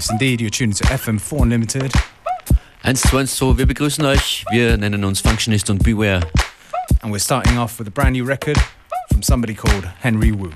Yes, indeed, you're tuned to FM4 Unlimited. 1, wir begrüßen euch. Wir nennen uns Functionist und Beware. And we're starting off with a brand new record from somebody called Henry Wu.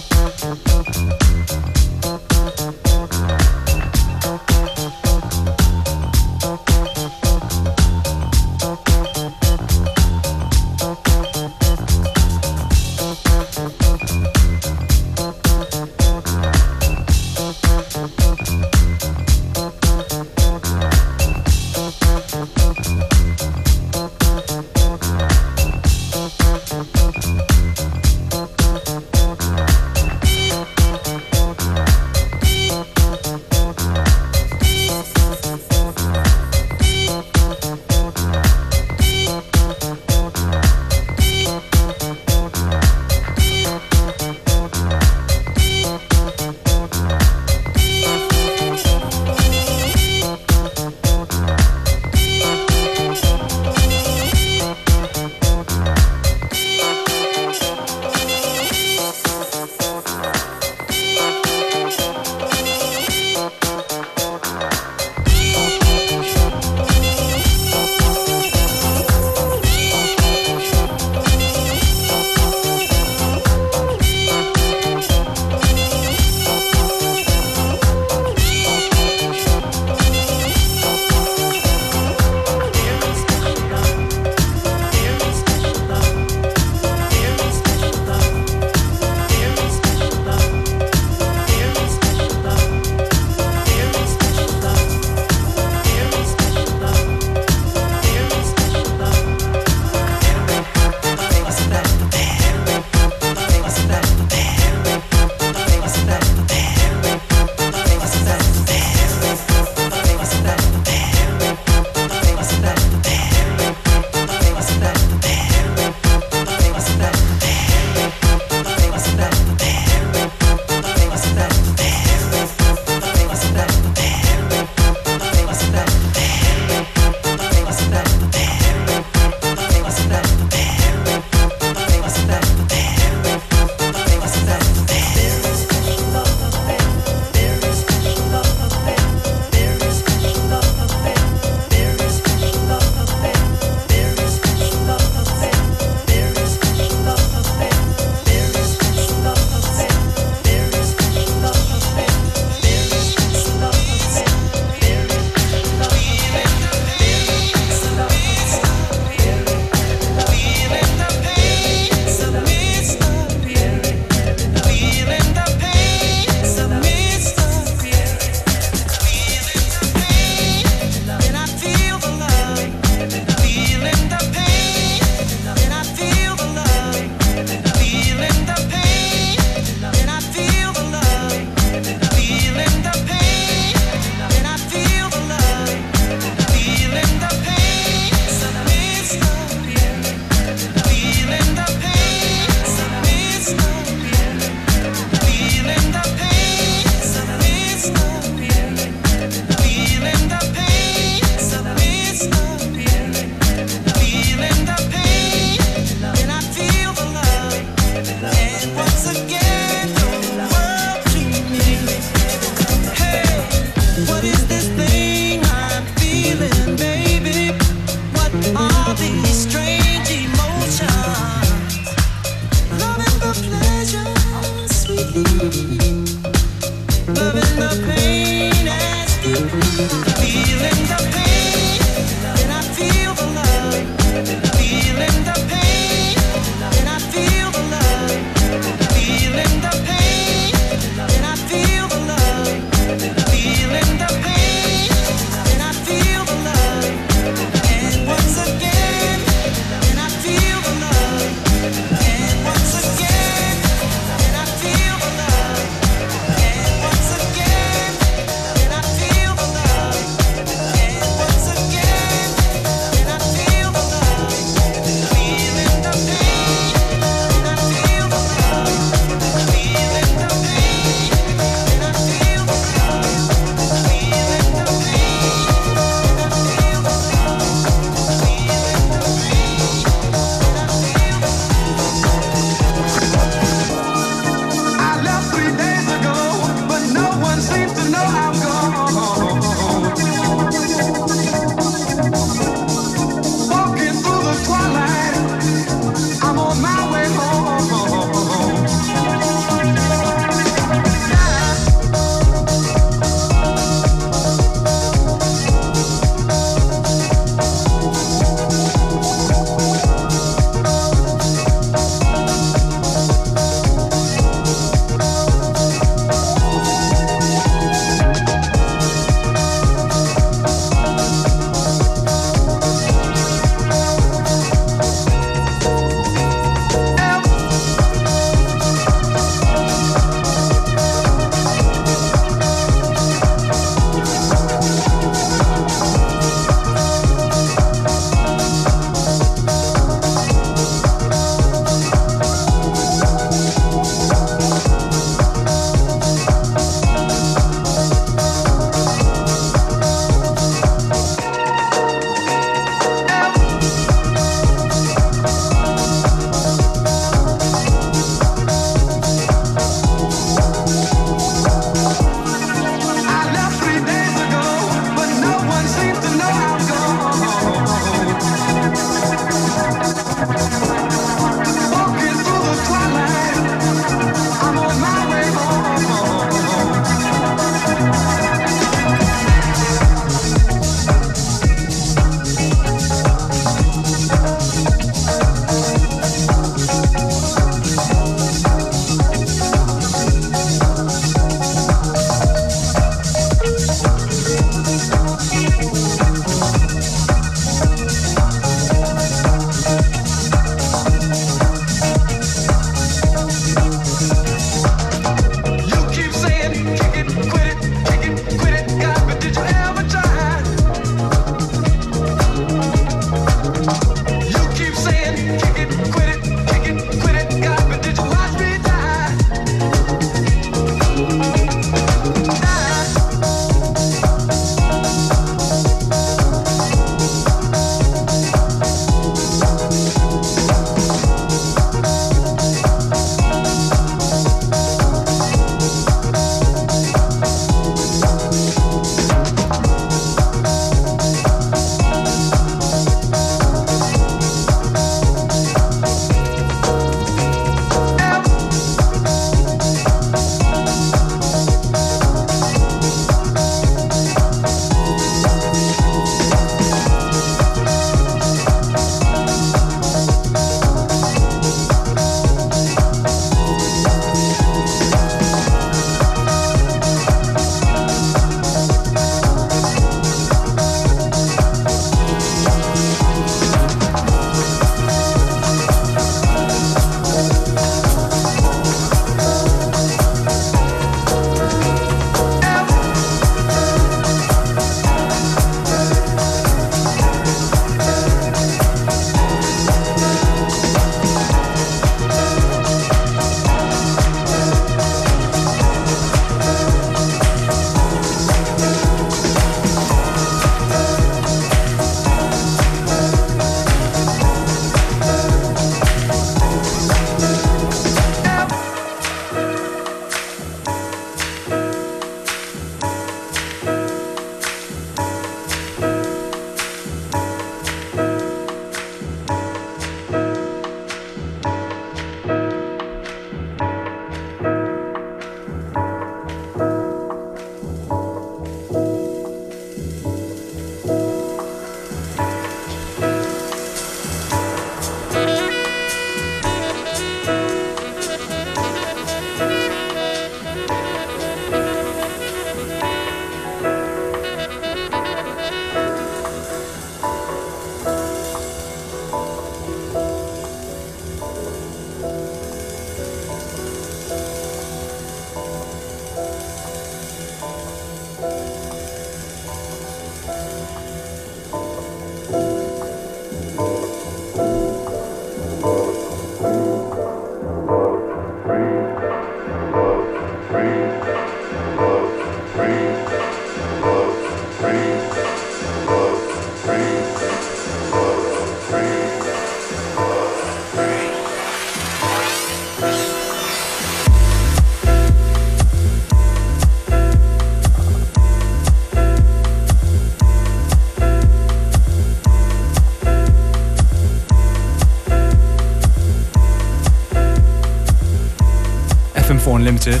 Unlimited.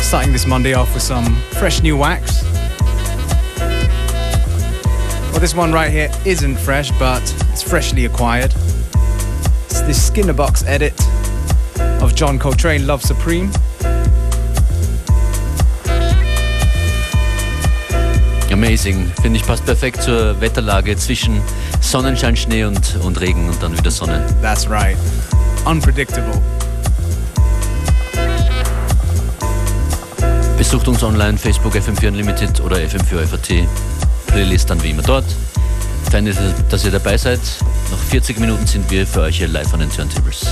Starting this Monday off with some fresh new wax. Well, this one right here isn't fresh, but it's freshly acquired. It's the Skinnerbox edit of John Coltrane Love Supreme. Amazing. Finde ich passt perfekt zur Wetterlage zwischen Sonnenschein, Schnee und, und Regen und dann wieder Sonne. That's right. Unpredictable. Besucht uns online, Facebook FM4 Unlimited oder FM4 FAT. Playlist dann wie immer dort. Fein, dass ihr dabei seid. Noch 40 Minuten sind wir für euch hier live an den Turntables.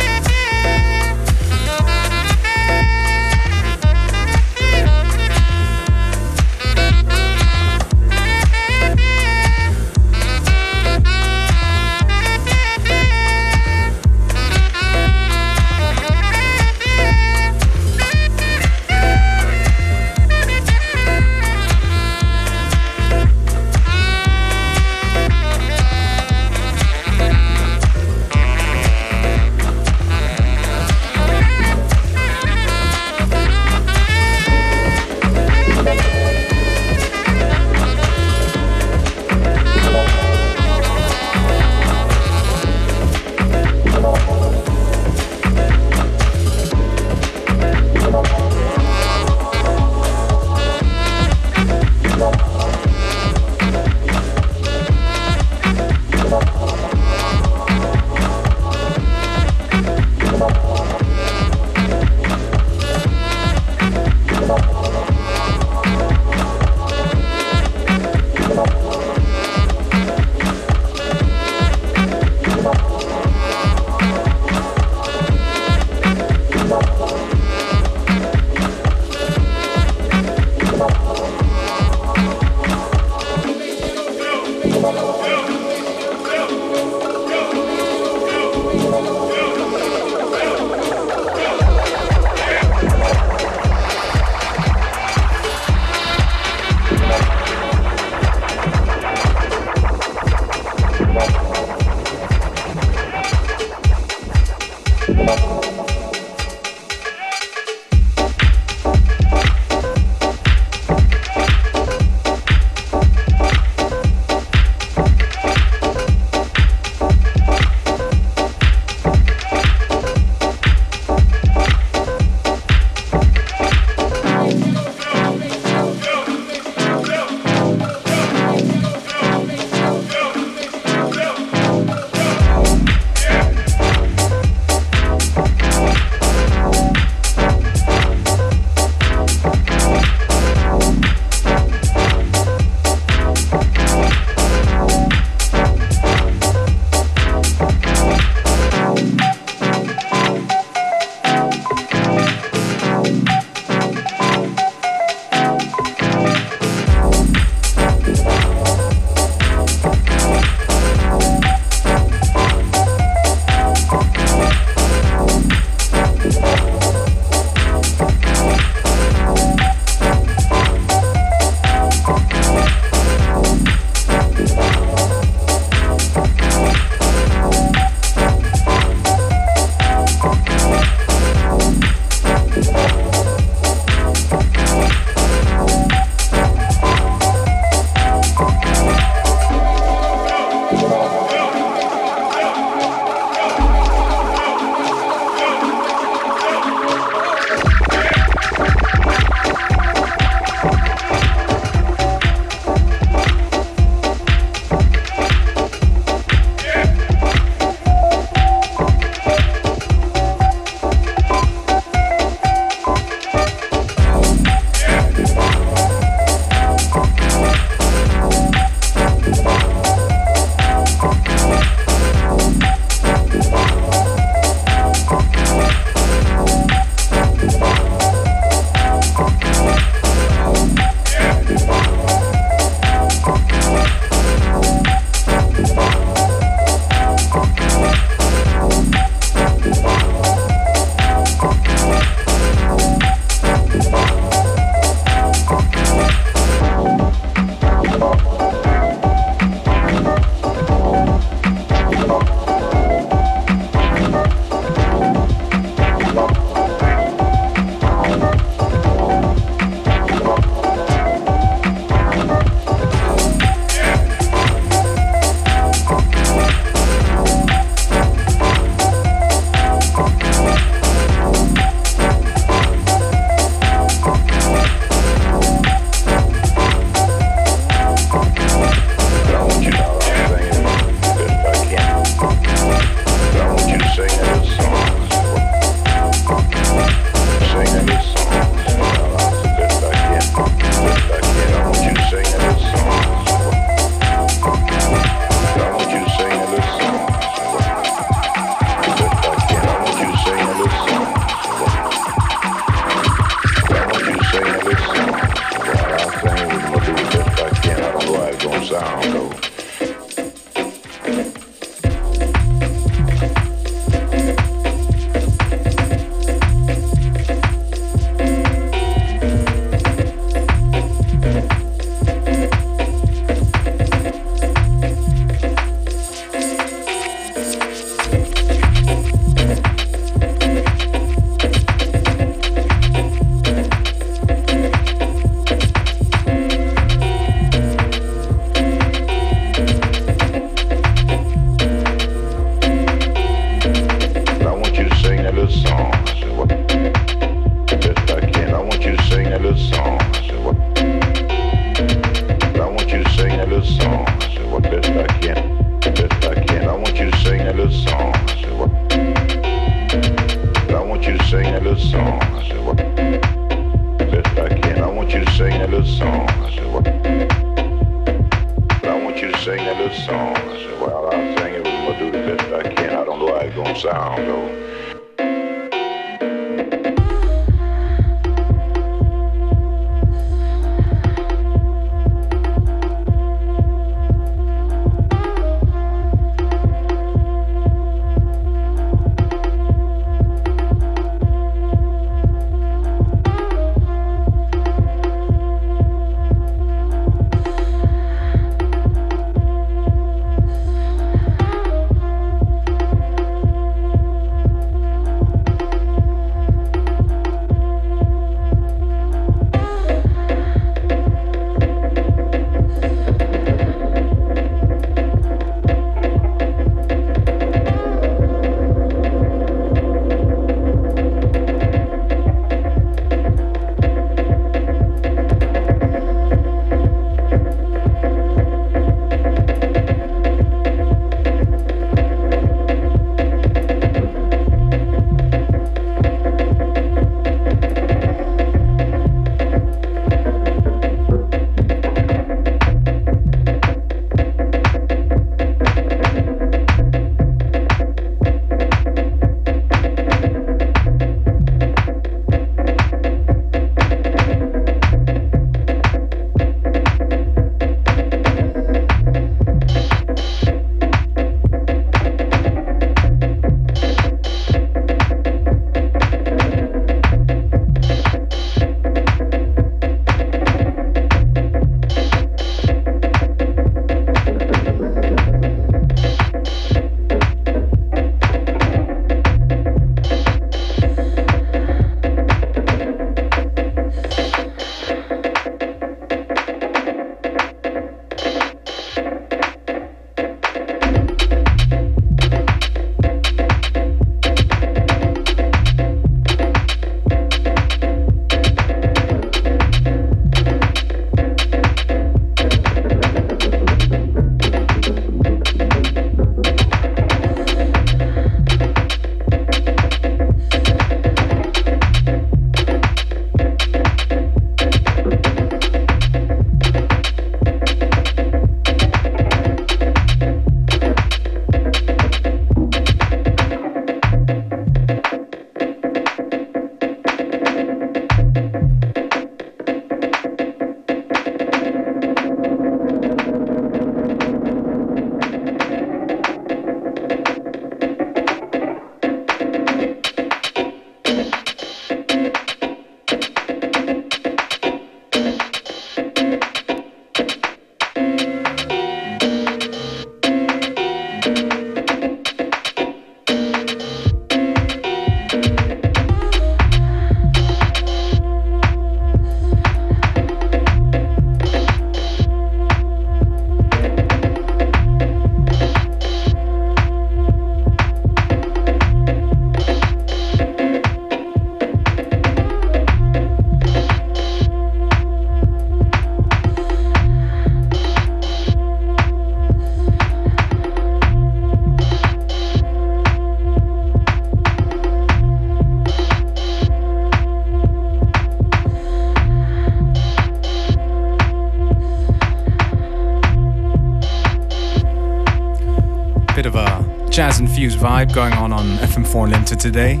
Vibe going on on FM4 Unlimited today.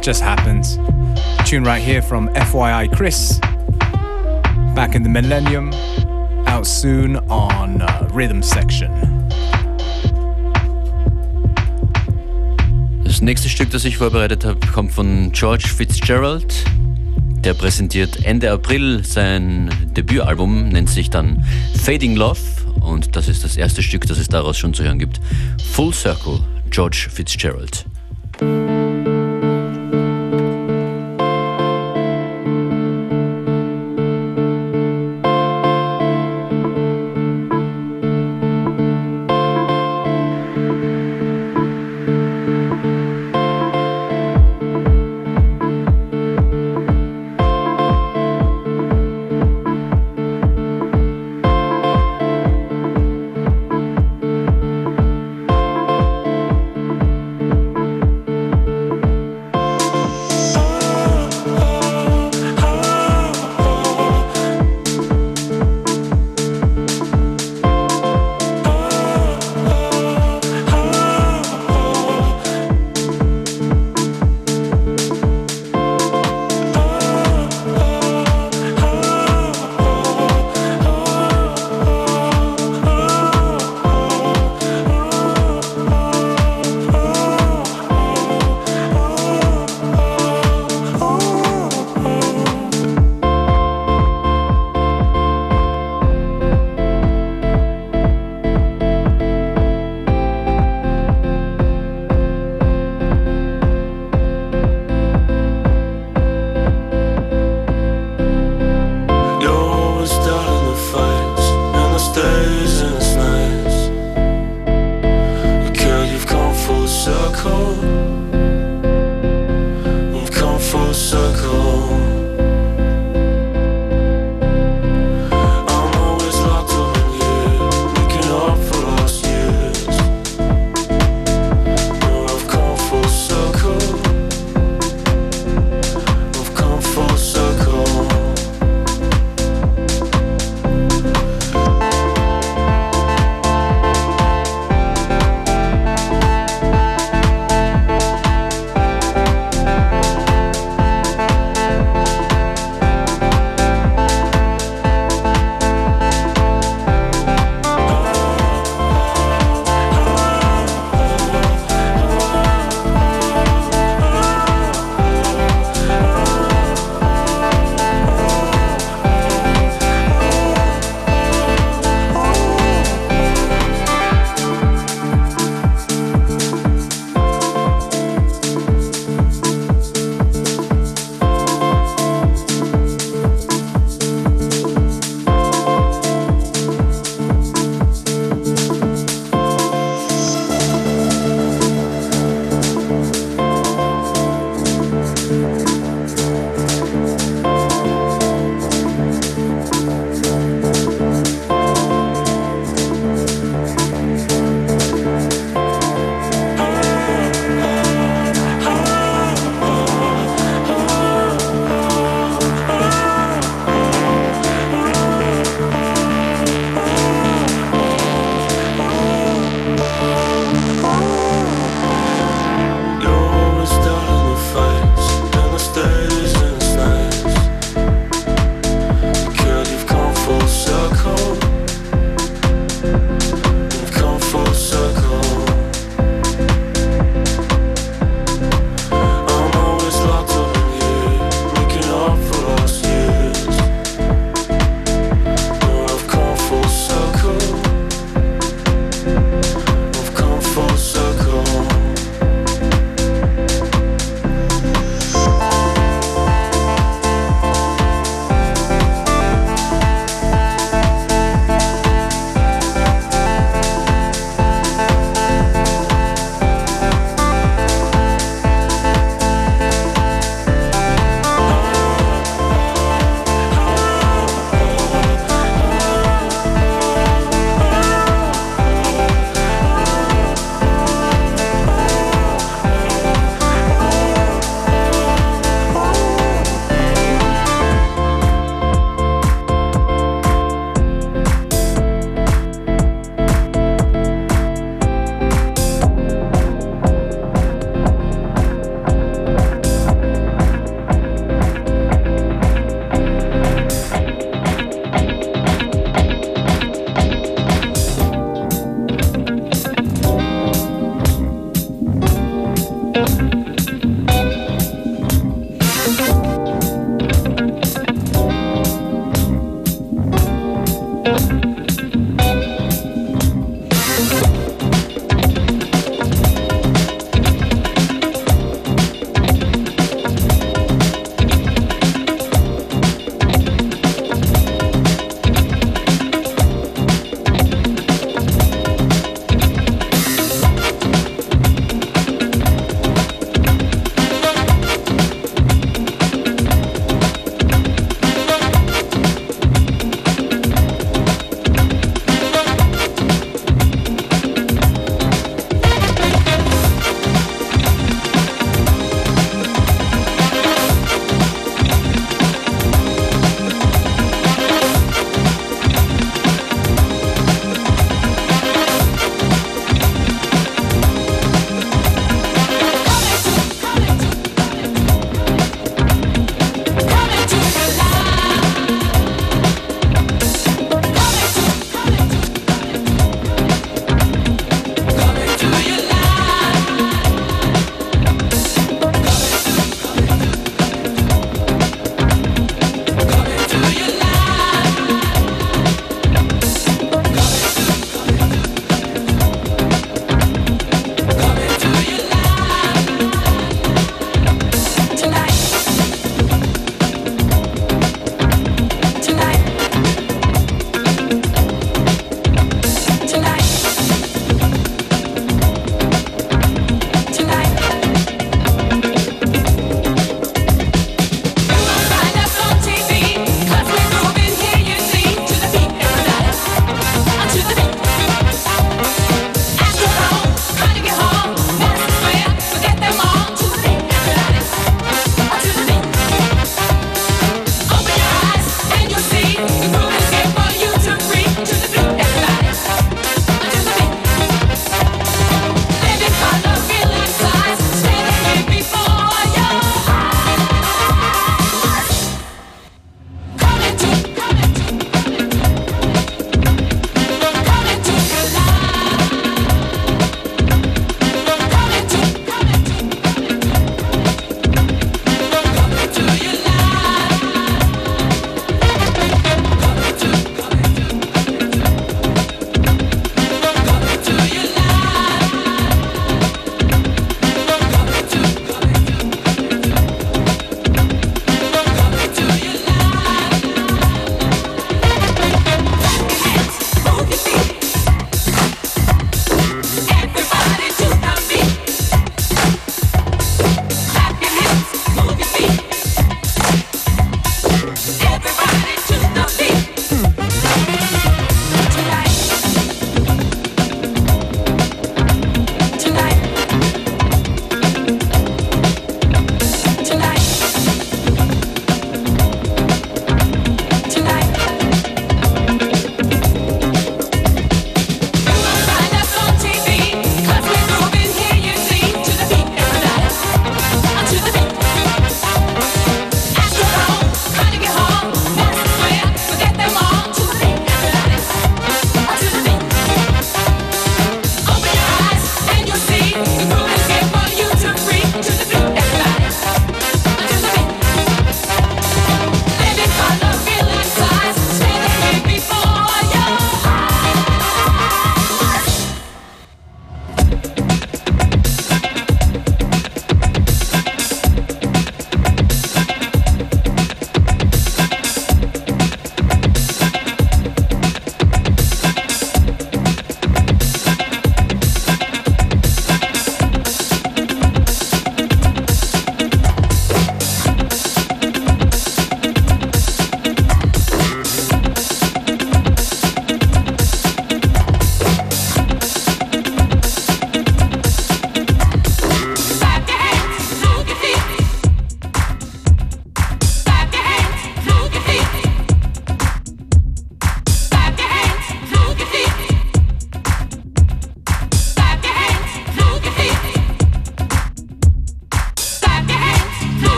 Just happens. Tune right here from FYI Chris. Back in the Millennium. Out soon on uh, Rhythm Section. Das nächste Stück, das ich vorbereitet habe, kommt von George Fitzgerald. Der präsentiert Ende April sein Debütalbum, nennt sich dann Fading Love und das ist das erste Stück, das es daraus schon zu hören gibt. Full Circle, George Fitzgerald.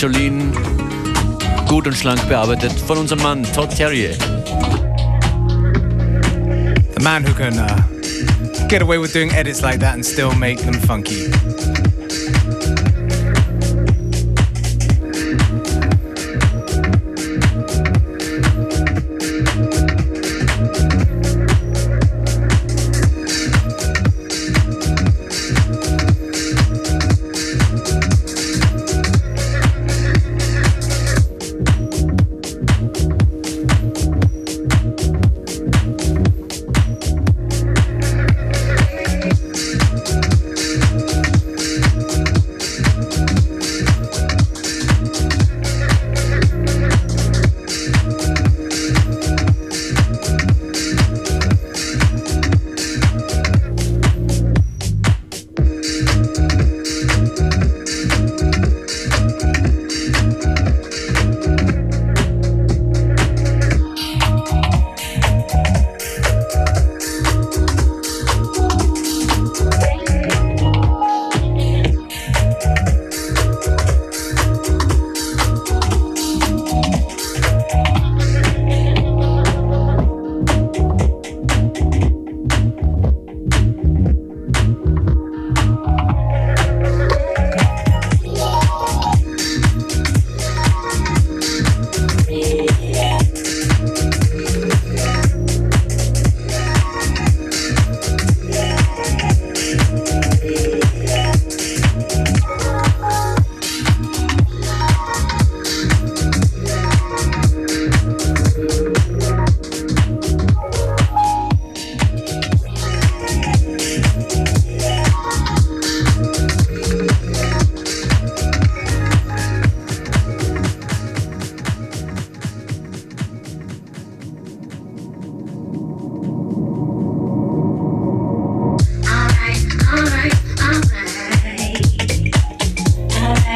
Jolene gut und schlank bearbeitet von unserem Mann Todd Terrier. The man who can uh, get away with doing edits like that and still make them funky.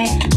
い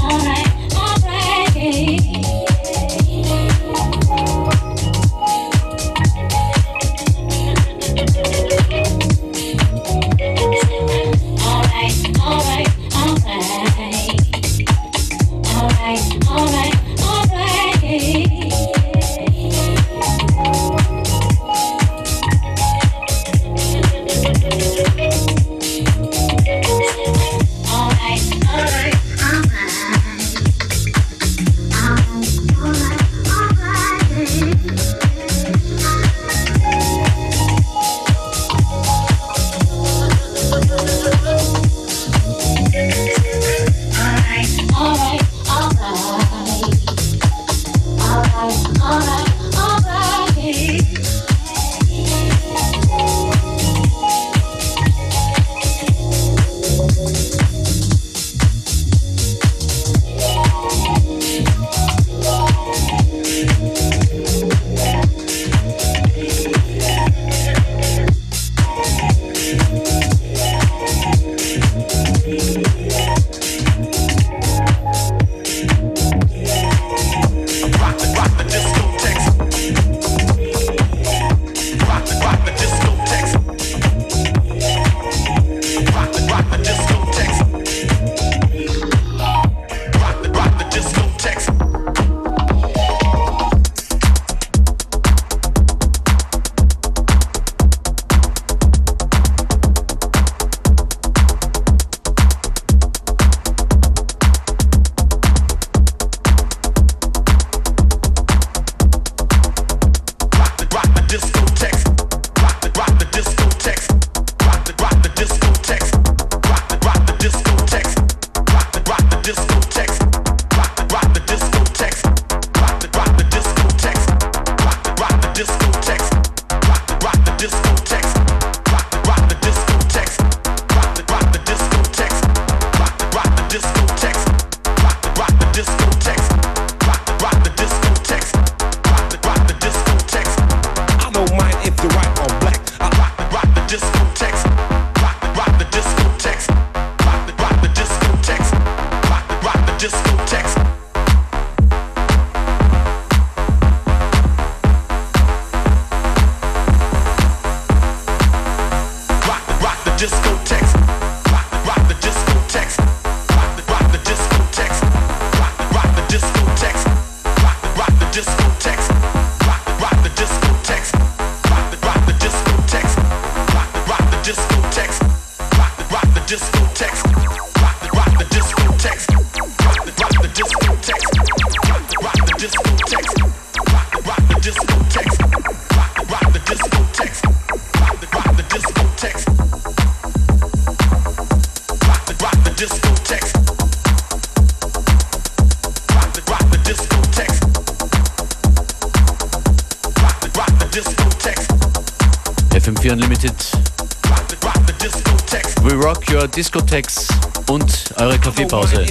und eure Kaffeepause.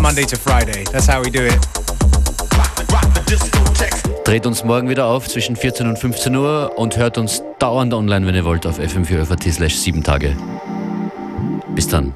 Monday to Friday, that's how we do it. Dreht uns morgen wieder auf zwischen 14 und 15 Uhr und hört uns dauernd online, wenn ihr wollt, auf fm4 slash 7 Tage. Bis dann.